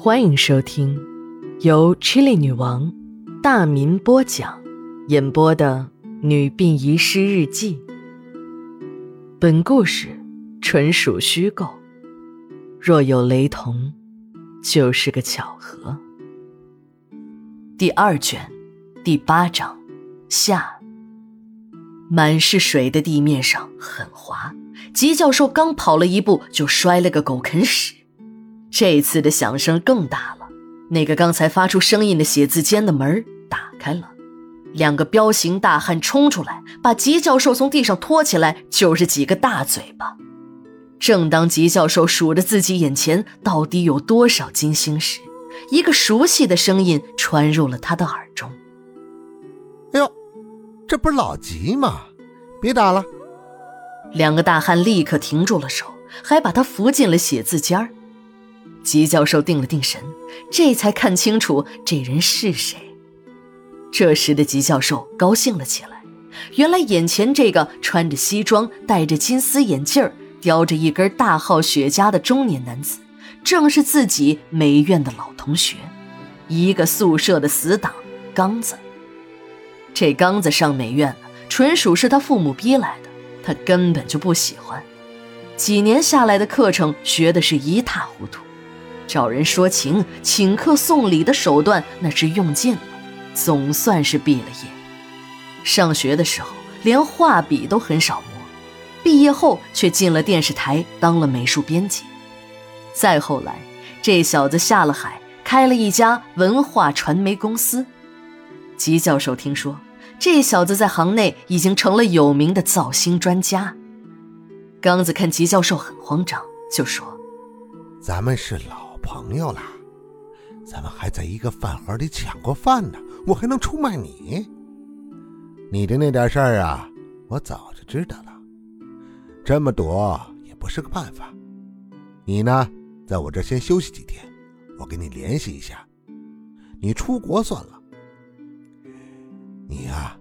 欢迎收听由 Chili 女王大民播讲、演播的《女病遗失日记》。本故事纯属虚构，若有雷同，就是个巧合。第二卷第八章下。满是水的地面上很滑，吉教授刚跑了一步就摔了个狗啃屎。这次的响声更大了，那个刚才发出声音的写字间的门打开了，两个彪形大汉冲出来，把吉教授从地上拖起来，就是几个大嘴巴。正当吉教授数着自己眼前到底有多少金星时，一个熟悉的声音传入了他的耳中：“哎呦，这不是老吉吗？别打了！”两个大汉立刻停住了手，还把他扶进了写字间儿。吉教授定了定神，这才看清楚这人是谁。这时的吉教授高兴了起来，原来眼前这个穿着西装、戴着金丝眼镜、叼着一根大号雪茄的中年男子，正是自己美院的老同学，一个宿舍的死党刚子。这刚子上美院了，纯属是他父母逼来的，他根本就不喜欢。几年下来的课程学的是一塌糊涂。找人说情、请客送礼的手段那是用尽了，总算是毕了业。上学的时候连画笔都很少摸，毕业后却进了电视台当了美术编辑。再后来，这小子下了海，开了一家文化传媒公司。吉教授听说，这小子在行内已经成了有名的造星专家。刚子看吉教授很慌张，就说：“咱们是老。”朋友啦，咱们还在一个饭盒里抢过饭呢，我还能出卖你？你的那点事儿啊，我早就知道了。这么躲也不是个办法。你呢，在我这先休息几天，我给你联系一下。你出国算了。你呀，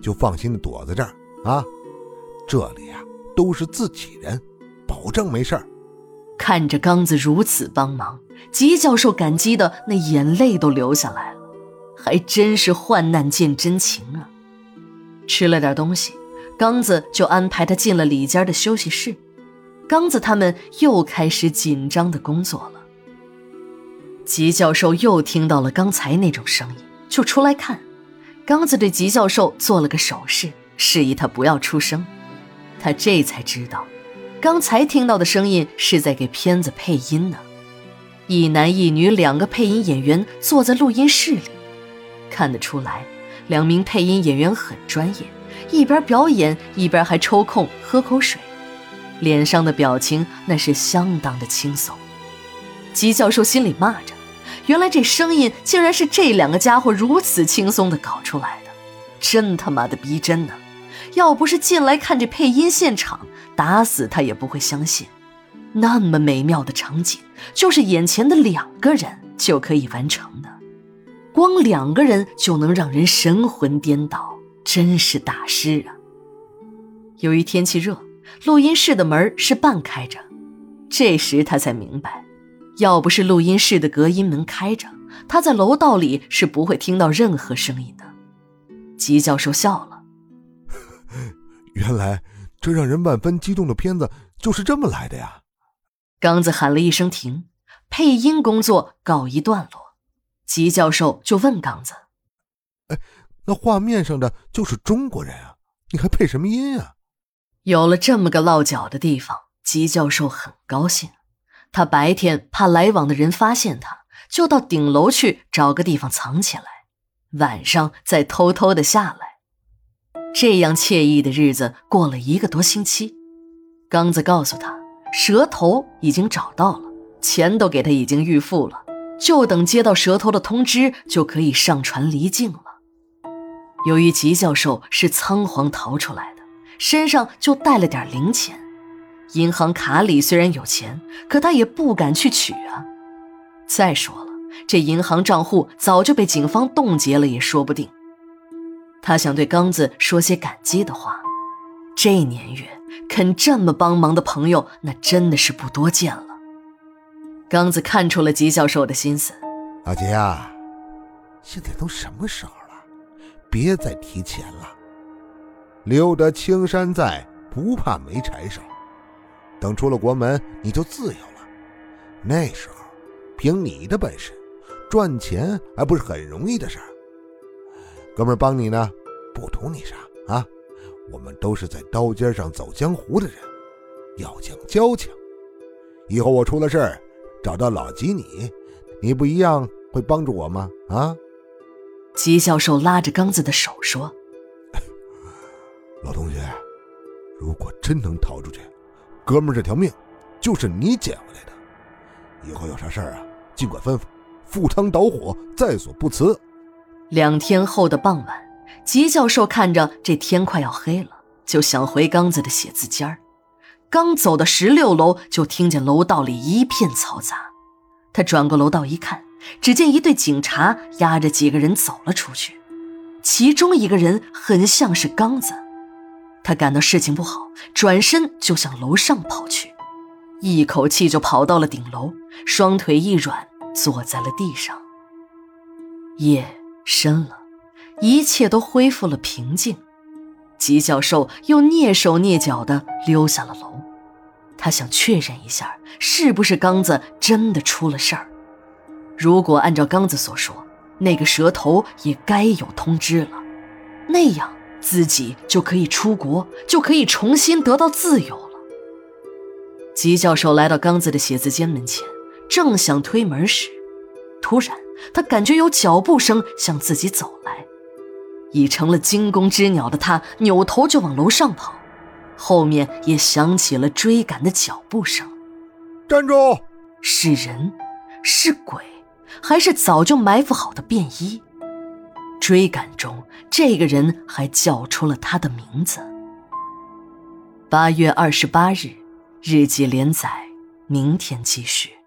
就放心的躲在这儿啊，这里啊都是自己人，保证没事儿。看着刚子如此帮忙，吉教授感激的那眼泪都流下来了，还真是患难见真情啊！吃了点东西，刚子就安排他进了里间的休息室。刚子他们又开始紧张的工作了。吉教授又听到了刚才那种声音，就出来看。刚子对吉教授做了个手势，示意他不要出声。他这才知道。刚才听到的声音是在给片子配音呢，一男一女两个配音演员坐在录音室里，看得出来，两名配音演员很专业，一边表演一边还抽空喝口水，脸上的表情那是相当的轻松。吉教授心里骂着，原来这声音竟然是这两个家伙如此轻松的搞出来的，真他妈的逼真呢！要不是进来看这配音现场。打死他也不会相信，那么美妙的场景，就是眼前的两个人就可以完成的。光两个人就能让人神魂颠倒，真是大师啊！由于天气热，录音室的门是半开着。这时他才明白，要不是录音室的隔音门开着，他在楼道里是不会听到任何声音的。吉教授笑了，原来。这让人万分激动的片子就是这么来的呀！刚子喊了一声“停”，配音工作告一段落。吉教授就问刚子：“哎，那画面上的就是中国人啊，你还配什么音啊？”有了这么个落脚的地方，吉教授很高兴。他白天怕来往的人发现他，就到顶楼去找个地方藏起来，晚上再偷偷的下来。这样惬意的日子过了一个多星期，刚子告诉他，蛇头已经找到了，钱都给他已经预付了，就等接到蛇头的通知就可以上船离境了。由于吉教授是仓皇逃出来的，身上就带了点零钱，银行卡里虽然有钱，可他也不敢去取啊。再说了，这银行账户早就被警方冻结了，也说不定。他想对刚子说些感激的话，这年月肯这么帮忙的朋友，那真的是不多见了。刚子看出了吉教授的心思。老吉啊，现在都什么时候了？别再提钱了。留得青山在，不怕没柴烧。等出了国门，你就自由了。那时候，凭你的本事，赚钱还不是很容易的事儿。哥们儿帮你呢，不图你啥啊？我们都是在刀尖上走江湖的人，要讲交情。以后我出了事儿，找到老吉你，你不一样会帮助我吗？啊？吉教授拉着刚子的手说：“老同学，如果真能逃出去，哥们儿这条命就是你捡回来的。以后有啥事儿啊，尽管吩咐，赴汤蹈火在所不辞。”两天后的傍晚，吉教授看着这天快要黑了，就想回刚子的写字间儿。刚走到十六楼，就听见楼道里一片嘈杂。他转过楼道一看，只见一队警察押着几个人走了出去，其中一个人很像是刚子。他感到事情不好，转身就向楼上跑去，一口气就跑到了顶楼，双腿一软，坐在了地上。夜。深了，一切都恢复了平静。吉教授又蹑手蹑脚地溜下了楼，他想确认一下，是不是刚子真的出了事儿。如果按照刚子所说，那个蛇头也该有通知了，那样自己就可以出国，就可以重新得到自由了。吉教授来到刚子的写字间门前，正想推门时，突然。他感觉有脚步声向自己走来，已成了惊弓之鸟的他扭头就往楼上跑，后面也响起了追赶的脚步声。站住！是人，是鬼，还是早就埋伏好的便衣？追赶中，这个人还叫出了他的名字。八月二十八日，日记连载，明天继续。